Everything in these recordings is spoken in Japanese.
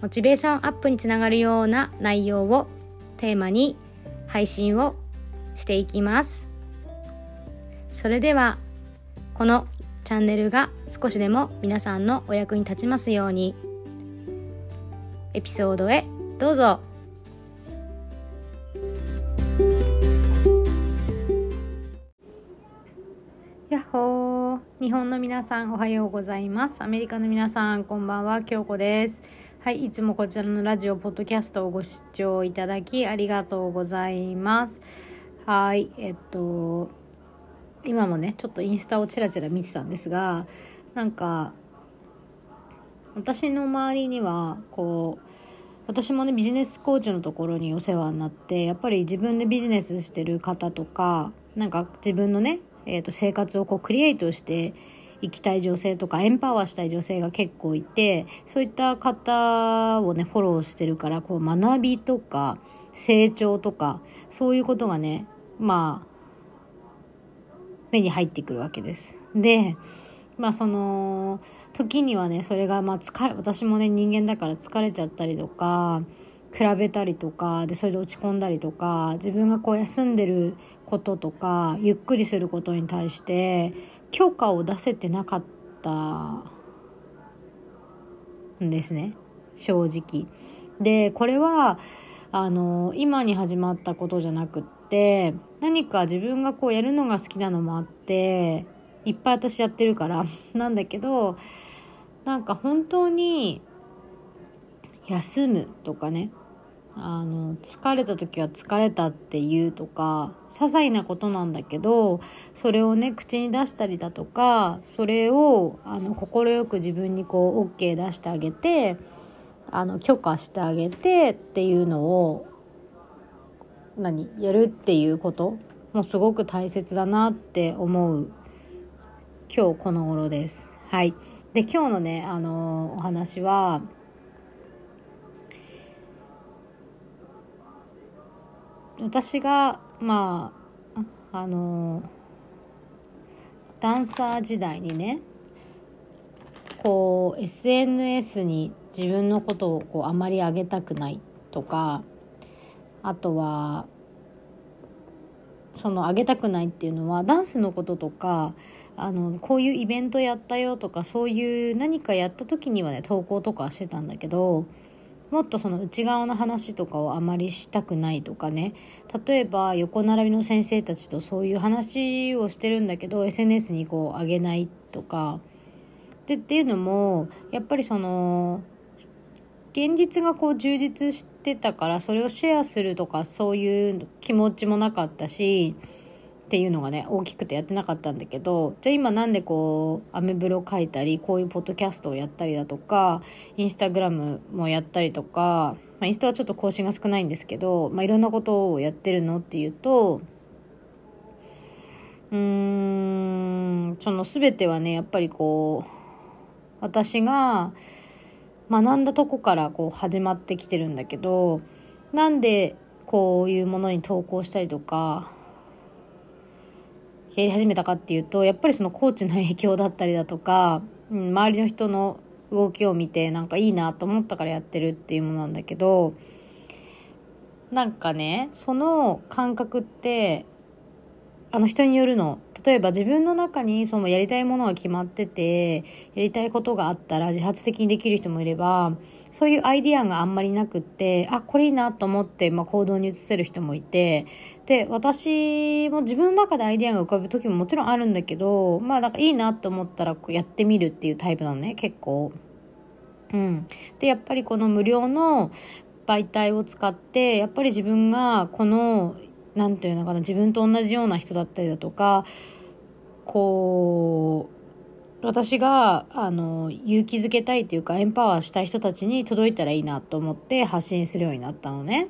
モチベーションアップにつながるような内容をテーマに配信をしていきます。それではこのチャンネルが少しでも皆さんのお役に立ちますようにエピソードへどうぞ。やっほー。日本の皆さんおはようございます。アメリカの皆さんこんばんは。京子です。はいいつもこちらのラジオポッドキャストをご視聴いただきありがとうございます。はいえっと今もねちょっとインスタをチラチラ見てたんですがなんか私の周りにはこう私もねビジネスコーチのところにお世話になってやっぱり自分でビジネスしてる方とかなんか自分のねえー、と生活をこうクリエイトしていきたい女性とかエンパワーしたい女性が結構いてそういった方をねフォローしてるからこう学びとか成長とかそういうことがねまあ目に入ってくるわけです。でまあその時にはねそれがまあ疲れ私もね人間だから疲れちゃったりとか比べたりとかでそれで落ち込んだりとか自分がこう休んでることとかゆっくりすることに対して許可を出せてなかったんですね正直。でこれはあの今に始まったことじゃなくって何か自分がこうやるのが好きなのもあっていっぱい私やってるから なんだけどなんか本当に休むとかねあの疲れた時は疲れたって言うとか些細なことなんだけどそれをね口に出したりだとかそれをあの快く自分にこう OK 出してあげてあの許可してあげてっていうのを何やるっていうこともすごく大切だなって思う今日この頃です。はい、で今日のねあのお話は私がまああのダンサー時代にねこう SNS に自分のことをこうあまり上げたくないとかあとはその上げたくないっていうのはダンスのこととかあのこういうイベントやったよとかそういう何かやった時にはね投稿とかしてたんだけどもっとその内側の話とかをあまりしたくないとかね。例えば横並びの先生たちとそういう話をしてるんだけど SNS にこう上げないとか。でっていうのもやっぱりその現実がこう充実してたからそれをシェアするとかそういう気持ちもなかったしっていうのがね大きくてやってなかったんだけどじゃあ今なんでこうアメブロ書いたりこういうポッドキャストをやったりだとかインスタグラムもやったりとか、まあ、インスタはちょっと更新が少ないんですけど、まあ、いろんなことをやってるのっていうとうーんその全てはねやっぱりこう私が学んだとこからこう始まってきてるんだけどなんでこういうものに投稿したりとかやり始めたかっていうとやっぱりそのコーチの影響だったりだとか、うん、周りの人の動きを見てなんかいいなと思ったからやってるっていうものなんだけどなんかねその感覚ってあの人によるの。例えば自分の中にそのやりたいものが決まっててやりたいことがあったら自発的にできる人もいればそういうアイディアがあんまりなくってあこれいいなと思って、まあ、行動に移せる人もいてで私も自分の中でアイデアが浮かぶ時ももちろんあるんだけどまあなんかいいなと思ったらこうやってみるっていうタイプなのね結構。うん、でやっぱりこの無料の媒体を使ってやっぱり自分がこのなんていうのかな自分と同じような人だったりだとかこう私があの勇気づけたいというかエンパワーした人たちに届いたらいいなと思って発信するようになったのね。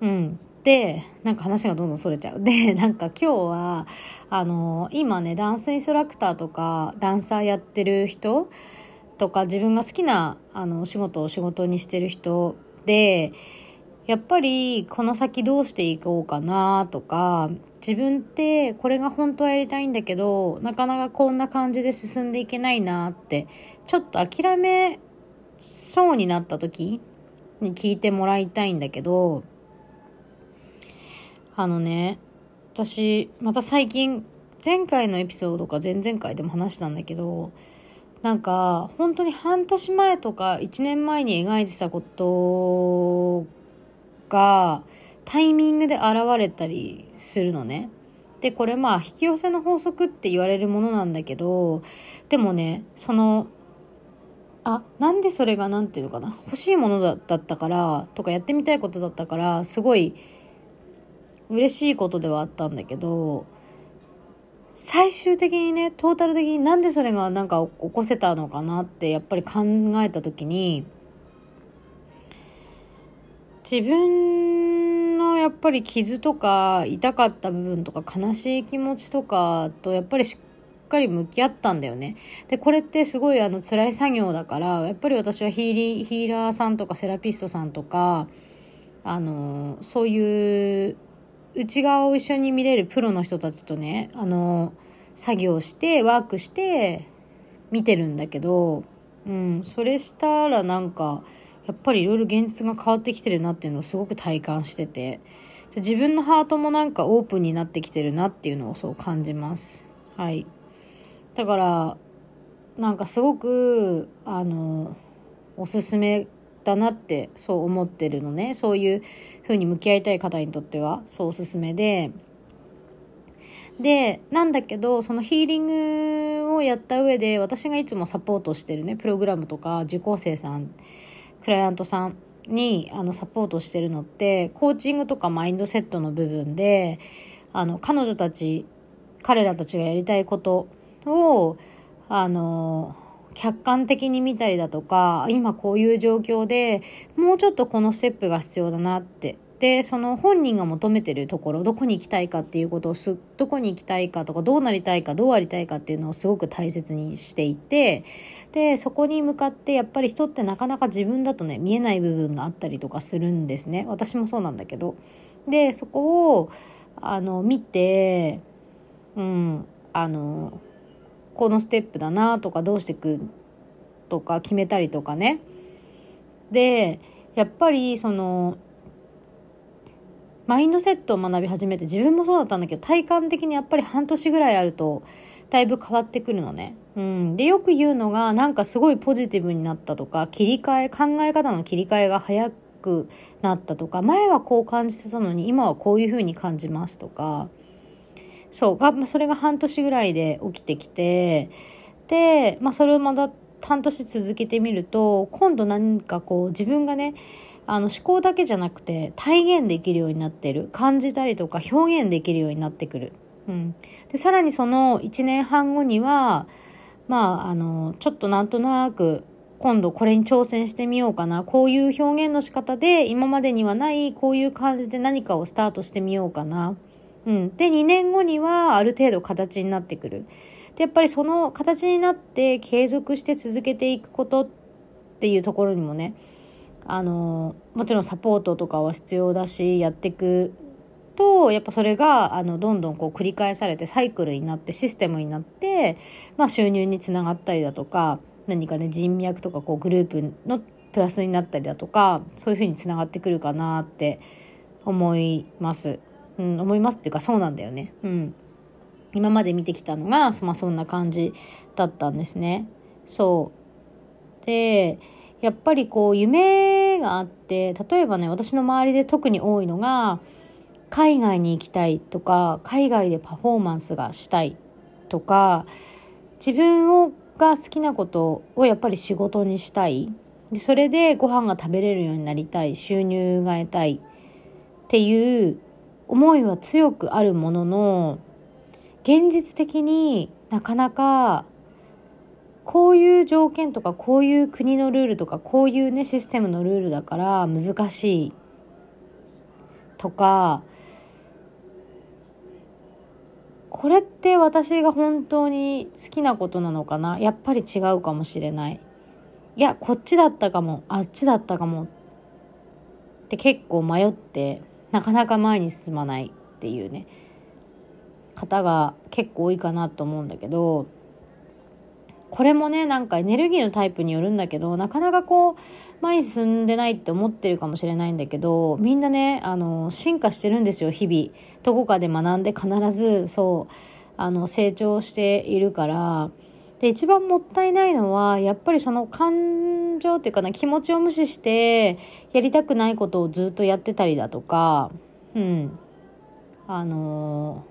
うんでなんか話がどんどんそれちゃう。で なんか今日はあの今ねダンスインストラクターとかダンサーやってる人とか自分が好きなあのお仕事を仕事にしてる人でやっぱりこの先どうしていこうかなとか自分ってこれが本当はやりたいんだけどなかなかこんな感じで進んでいけないなってちょっと諦めそうになった時に聞いてもらいたいんだけどあのね私また最近前回のエピソードか前々回でも話したんだけどなんか本当に半年前とか1年前に描いてたことがタイミングで現れたりするのね。でこれまあ引き寄せの法則って言われるものなんだけどでもねそのあなんでそれが何て言うのかな欲しいものだったからとかやってみたいことだったからすごい嬉しいことではあったんだけど最終的にねトータル的になんでそれがなんか起こせたのかなってやっぱり考えた時に自分のやっぱり傷とか痛かった部分とか悲しい気持ちとかとやっぱりしっかり向き合ったんだよね。でこれってすごいあの辛い作業だからやっぱり私はヒーリーヒーラーさんとかセラピストさんとかあのそういう内側を一緒に見れるプロの人たちとねあの作業してワークして見てるんだけど、うん、それしたらなんかやっぱりいろいろ現実が変わってきてるなっていうのをすごく体感してて自分のハートもなんかオープンになってきてるなっていうのをそう感じます。はい。だからなんかすごくあのおすすめだなってそう思ってるのね。そういう風に向き合いたい方にとってはそうおすすめで。でなんだけどそのヒーリングをやった上で私がいつもサポートしてるねプログラムとか受講生さんクライアントさんにあのサポートしてるのってコーチングとかマインドセットの部分であの彼女たち彼らたちがやりたいことをあの客観的に見たりだとか今こういう状況でもうちょっとこのステップが必要だなって。でその本人が求めてるところどこに行きたいかっていうことをすどこに行きたいかとかどうなりたいかどうありたいかっていうのをすごく大切にしていてでそこに向かってやっぱり人ってなかなか自分だとね見えない部分があったりとかするんですね。私もそうなんだけど。でそこをあの見てうんあのこのステップだなとかどうしていくとか決めたりとかねでやっぱりそのマインドセットを学び始めて自分もそうだったんだけど体感的にやっぱり半年ぐらいあるとだいぶ変わってくるのね。うん、でよく言うのがなんかすごいポジティブになったとか切り替え考え方の切り替えが早くなったとか前はこう感じてたのに今はこういうふうに感じますとかそうが、まあ、それが半年ぐらいで起きてきてで、まあ、それをまだ半年続けてみると今度何かこう自分がねあの思考だけじゃなくて体現できるようになってる感じたりとか表現できるようになってくる。うん、でさらにその1年半後にはまああのちょっとなんとなく今度これに挑戦してみようかなこういう表現の仕方で今までにはないこういう感じで何かをスタートしてみようかなうん、で2年後にはある程度形になってくるでやっぱりその形になって継続して続けていくことっていうところにもねあのもちろんサポートとかは必要だしやっていくとやっぱそれがあのどんどんこう繰り返されてサイクルになってシステムになって、まあ、収入につながったりだとか何かね人脈とかこうグループのプラスになったりだとかそういうふうにつながってくるかなって思います。うん、思いますっていうかそうなんだよね。うん。今まで見てきたのが、まあ、そんな感じだったんですね。そう。で、やっぱりこう夢があって例えばね私の周りで特に多いのが海外に行きたいとか海外でパフォーマンスがしたいとか自分をが好きなことをやっぱり仕事にしたいでそれでご飯が食べれるようになりたい収入が得たいっていう思いは強くあるものの現実的になかなかこういう条件とかこういう国のルールとかこういうねシステムのルールだから難しいとかこれって私が本当に好きなことなのかな？やっぱり違うかもしれない。いやこっちだったかもあっちだったかもって結構迷って。なかなか前に進まないっていうね方が結構多いかなと思うんだけどこれもねなんかエネルギーのタイプによるんだけどなかなかこう前に進んでないって思ってるかもしれないんだけどみんなねあの進化してるんですよ日々。どこかで学んで必ずそうあの成長しているからで一番もったいないのはやっぱりその感情っていうかな気持ちを無視してやりたくないことをずっとやってたりだとかうん。あの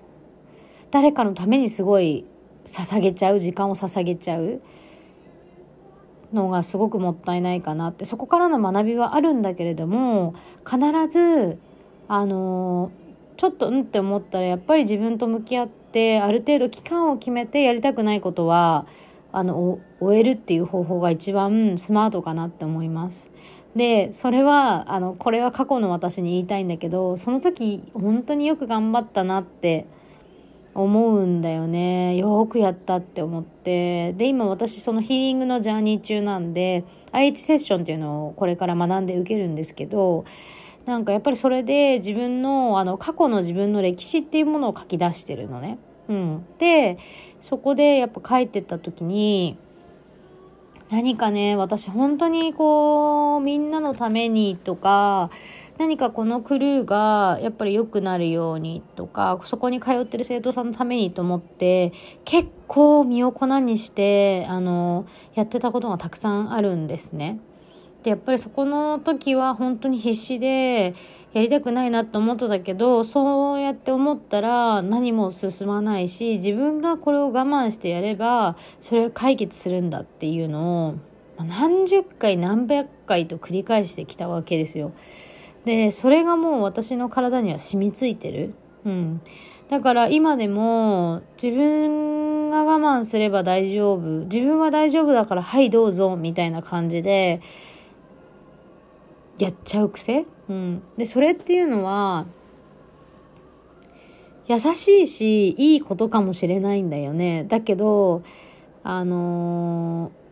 誰かのためにすごい捧げちゃう時間を捧げちゃうのがすごくもったいないかなってそこからの学びはあるんだけれども必ずあのちょっとうんって思ったらやっぱり自分と向き合ってある程度期間を決めてやりたくないことはあの終えるっていう方法が一番スマートかなって思います。でそれはあのこれは過去の私に言いたいんだけどその時本当によく頑張ったなって思うんだよねよくやったって思ってで今私そのヒーリングのジャーニー中なんで IH セッションっていうのをこれから学んで受けるんですけどなんかやっぱりそれで自分のあの過去の自分の歴史っていうものを書き出してるのね。うん、でそこでやっぱ書いてった時に何かね私本当にこうみんなのためにとか何かこのクルーがやっぱり良くなるようにとかそこに通ってる生徒さんのためにと思って結構身を粉にしてあのやってたことがたくさんあるんですね。でやっぱりそこの時は本当に必死でやりたくないなと思ってたけどそうやって思ったら何も進まないし自分がこれを我慢してやればそれを解決するんだっていうのを何十回何百回と繰り返してきたわけですよ。でそれがもう私の体には染みついてる。うん、だから今でも自分が我慢すれば大丈夫自分は大丈夫だからはいどうぞみたいな感じでやっちゃう癖、うん、でそれっていうのは優しいしいいことかもしれないんだよね。だけどあのー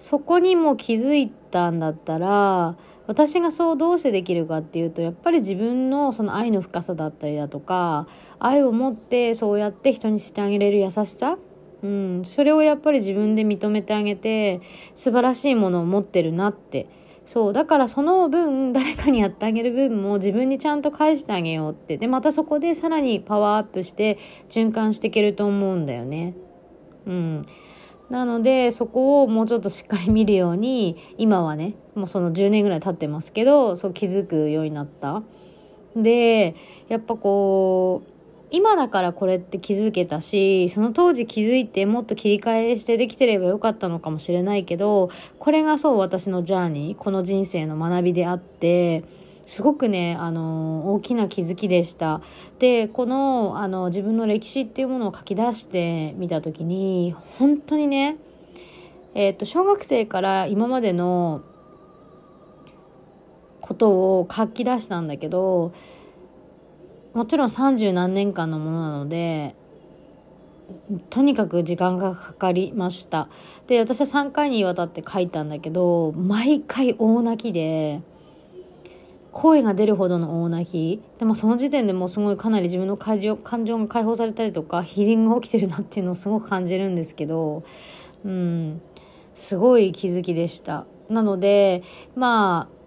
そこにも気づいたんだったら私がそうどうしてできるかっていうとやっぱり自分のその愛の深さだったりだとか愛を持ってそうやって人にしてあげれる優しさ、うん、それをやっぱり自分で認めてあげて素晴らしいものを持ってるなって。そう。だからその分誰かにやってあげる分も自分にちゃんと返してあげようって。でまたそこでさらにパワーアップして循環していけると思うんだよね。うん。なのでそこをもうちょっとしっかり見るように今はねもうその10年ぐらい経ってますけどそう気づくようになった。でやっぱこう今だからこれって気づけたしその当時気づいてもっと切り替えしてできてればよかったのかもしれないけどこれがそう私のジャーニーこの人生の学びであってすごくね、あの、大きな気づきでした。で、この、あの、自分の歴史っていうものを書き出してみた時に、本当にね、えっ、と、小学生から今までのことを書き出したんだけど、もちろん三十何年間のものなので、とにかく時間がかかりました。で、私は3回にわたって書いたんだけど、毎回大泣きで、声が出るほどの大泣きでもその時点でもうすごいかなり自分の感情感情が解放されたりとかヒーリングが起きてるなっていうのをすごく感じるんですけどうんすごい気づきでしたなのでまあ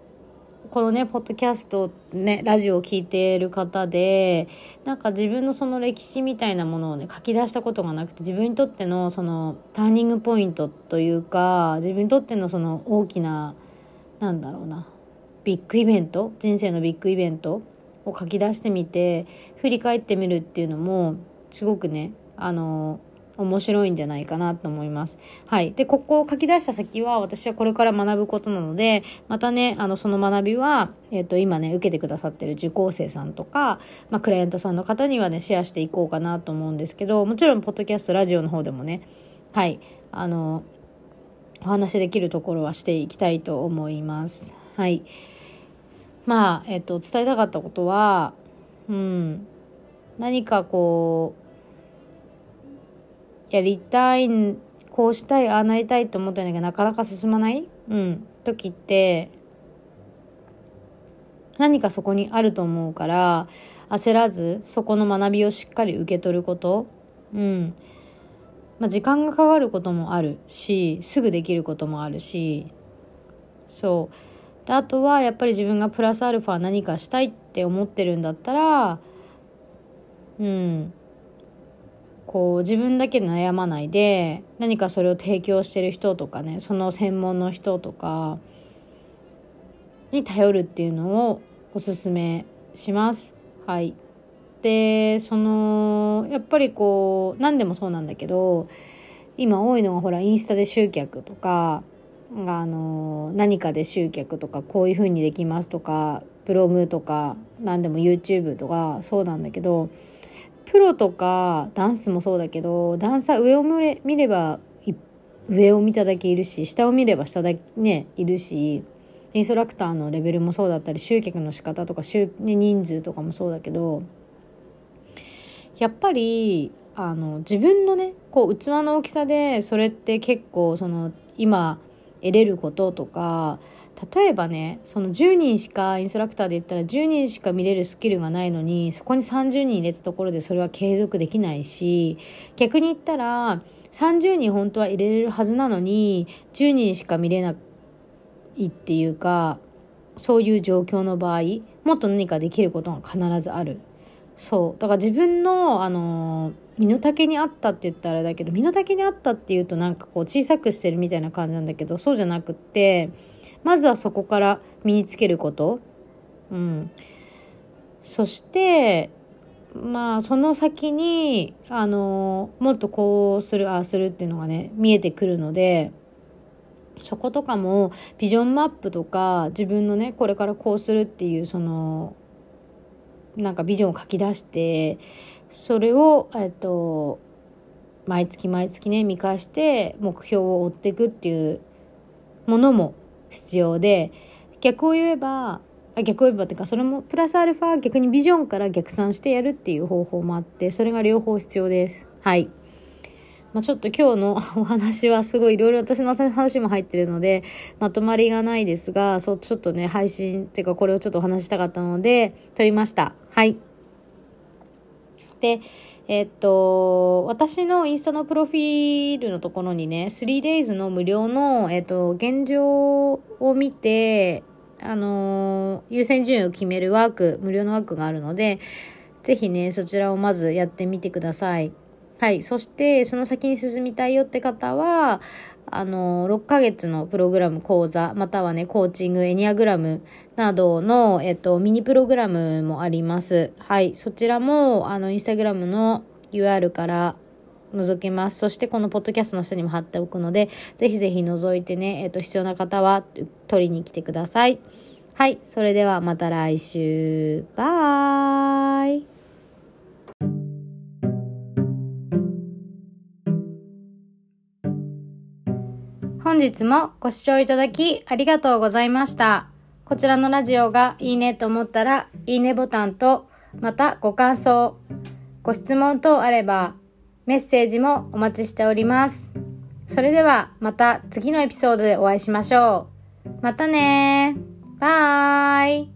このねポッドキャストねラジオを聴いている方でなんか自分のその歴史みたいなものをね書き出したことがなくて自分にとってのそのターニングポイントというか自分にとってのその大きななんだろうなビッグイベント人生のビッグイベントを書き出してみて振り返ってみるっていうのもすごくねあの面白いんじゃないかなと思います。はい。で、ここを書き出した先は私はこれから学ぶことなので、またね、あの、その学びは、えっ、ー、と、今ね、受けてくださってる受講生さんとか、まあ、クライアントさんの方にはね、シェアしていこうかなと思うんですけど、もちろん、ポッドキャスト、ラジオの方でもね、はい、あの、お話できるところはしていきたいと思います。はい。まあ、えっと、伝えたかったことは、うん、何かこう、やりたい、こうしたい、ああなりたいと思ってんだけど、なかなか進まない、うん、時って、何かそこにあると思うから、焦らず、そこの学びをしっかり受け取ること、うん。まあ、時間がかかることもあるし、すぐできることもあるし、そう。であとはやっぱり自分がプラスアルファ何かしたいって思ってるんだったらうん。こう自分だけ悩まないで何かそれを提供してる人とかねその専門の人とかに頼るっていうのをおすすめします。はい、でそのやっぱりこう何でもそうなんだけど今多いのがほらインスタで集客とかあの何かで集客とかこういう風にできますとかブログとか何でも YouTube とかそうなんだけどプロとかダンスもそうだけどダンサー上を見れば上を見ただけいるし下を見れば下だけねいるしインストラクターのレベルもそうだったり集客の仕方とか集、ね、人数とかもそうだけどやっぱりあの自分のねこう器の大きさでそれって結構その今得れることとか例えばねその10人しかインストラクターで言ったら10人しか見れるスキルがないのにそこに30人入れたところでそれは継続できないし逆に言ったら30人本当は入れれるはずなのに10人しか見れないっていうかそういう状況の場合もっと何かできることが必ずある。そうだから自分のあの身の丈にあったって言ったらだけど身の丈にあったっていうとなんかこう小さくしてるみたいな感じなんだけどそうじゃなくってまずはそこから身につけること、うん、そしてまあその先にあのもっとこうするああするっていうのがね見えてくるのでそことかもビジョンマップとか自分のねこれからこうするっていうそのなんかビジョンを書き出してそれを、えっと、毎月毎月ね見返して目標を追っていくっていうものも必要で逆を言えばあ逆を言えばっていうかそれもプラスアルファ逆にビジョンから逆算してやるっていう方法もあってそれが両方必要です。はい。まあ、ちょっと今日の お話はすごいいろいろ私の話も入ってるのでまとまりがないですがそうちょっとね配信っていうかこれをちょっとお話したかったので撮りました。はい。で、えっと、私のインスタのプロフィールのところにね、3days の無料の、えっと、現状を見て、あの優先順位を決めるワーク、無料のワークがあるので、ぜひね、そちらをまずやってみてください。はい。そして、その先に進みたいよって方は、あの、6ヶ月のプログラム講座、またはね、コーチング、エニアグラムなどの、えっと、ミニプログラムもあります。はい。そちらも、あの、インスタグラムの UR から覗けます。そしてこのポッドキャストの下にも貼っておくので、ぜひぜひ覗いてね、えっと、必要な方は取りに来てください。はい。それではまた来週。バイ。日もご視聴いただきありがとうございました。こちらのラジオがいいねと思ったら、いいねボタンと、またご感想、ご質問等あれば、メッセージもお待ちしております。それではまた次のエピソードでお会いしましょう。またねバイ